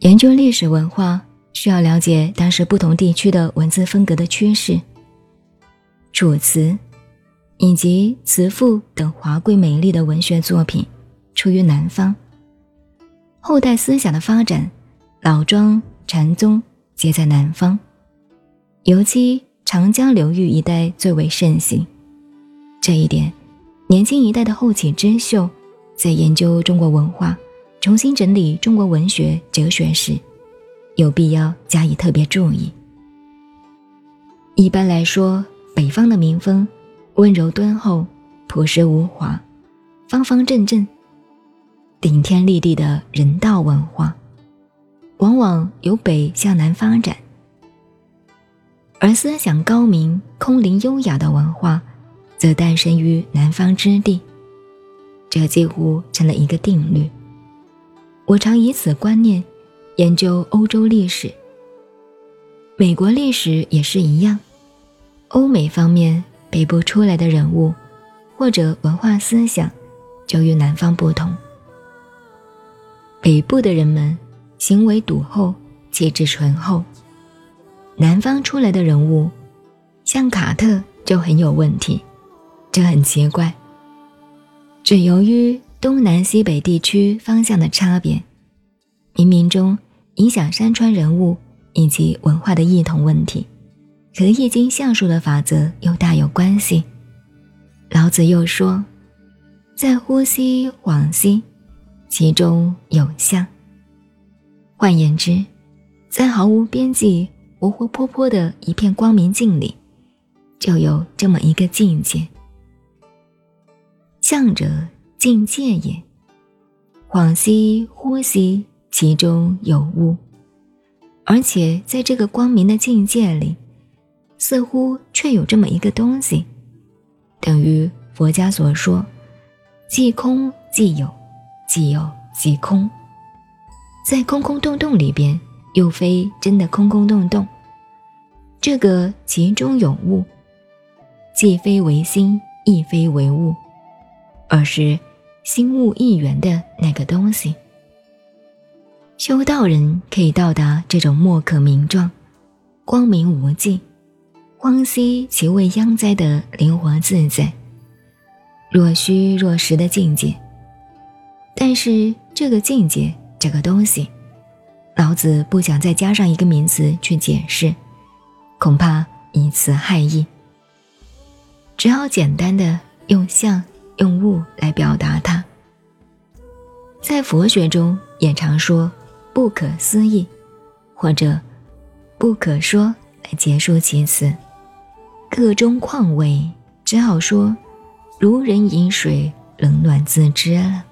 研究历史文化需要了解当时不同地区的文字风格的趋势。楚辞以及辞赋等华贵美丽的文学作品出于南方。后代思想的发展，老庄、禅宗皆在南方，尤其长江流域一带最为盛行。这一点，年轻一代的后起之秀在研究中国文化。重新整理中国文学哲学时，有必要加以特别注意。一般来说，北方的民风温柔敦厚、朴实无华、方方正正、顶天立地的人道文化，往往由北向南发展；而思想高明、空灵优雅的文化，则诞生于南方之地。这几乎成了一个定律。我常以此观念研究欧洲历史，美国历史也是一样。欧美方面北部出来的人物或者文化思想，就与南方不同。北部的人们行为笃厚，气质醇厚；南方出来的人物，像卡特就很有问题，这很奇怪。只由于。东南西北地区方向的差别，冥冥中影响山川人物以及文化的异同问题，和《易经》象数的法则又大有关系。老子又说：“在呼吸往昔，其中有象。”换言之，在毫无边际、活活泼泼的一片光明镜里，就有这么一个境界。象者。境界也，恍兮惚兮，其中有物。而且在这个光明的境界里，似乎却有这么一个东西，等于佛家所说：即空即有，既有即空。在空空洞洞里边，又非真的空空洞洞。这个其中有物，既非为心，亦非为物，而是。心物一元的那个东西，修道人可以到达这种莫可名状、光明无际、荒兮其未央哉的灵活自在、若虚若实的境界。但是这个境界，这个东西，老子不想再加上一个名词去解释，恐怕以词害意，只好简单的用象。用物来表达它，在佛学中也常说“不可思议”或者“不可说”来结束其词。各中况味，只好说“如人饮水，冷暖自知”了。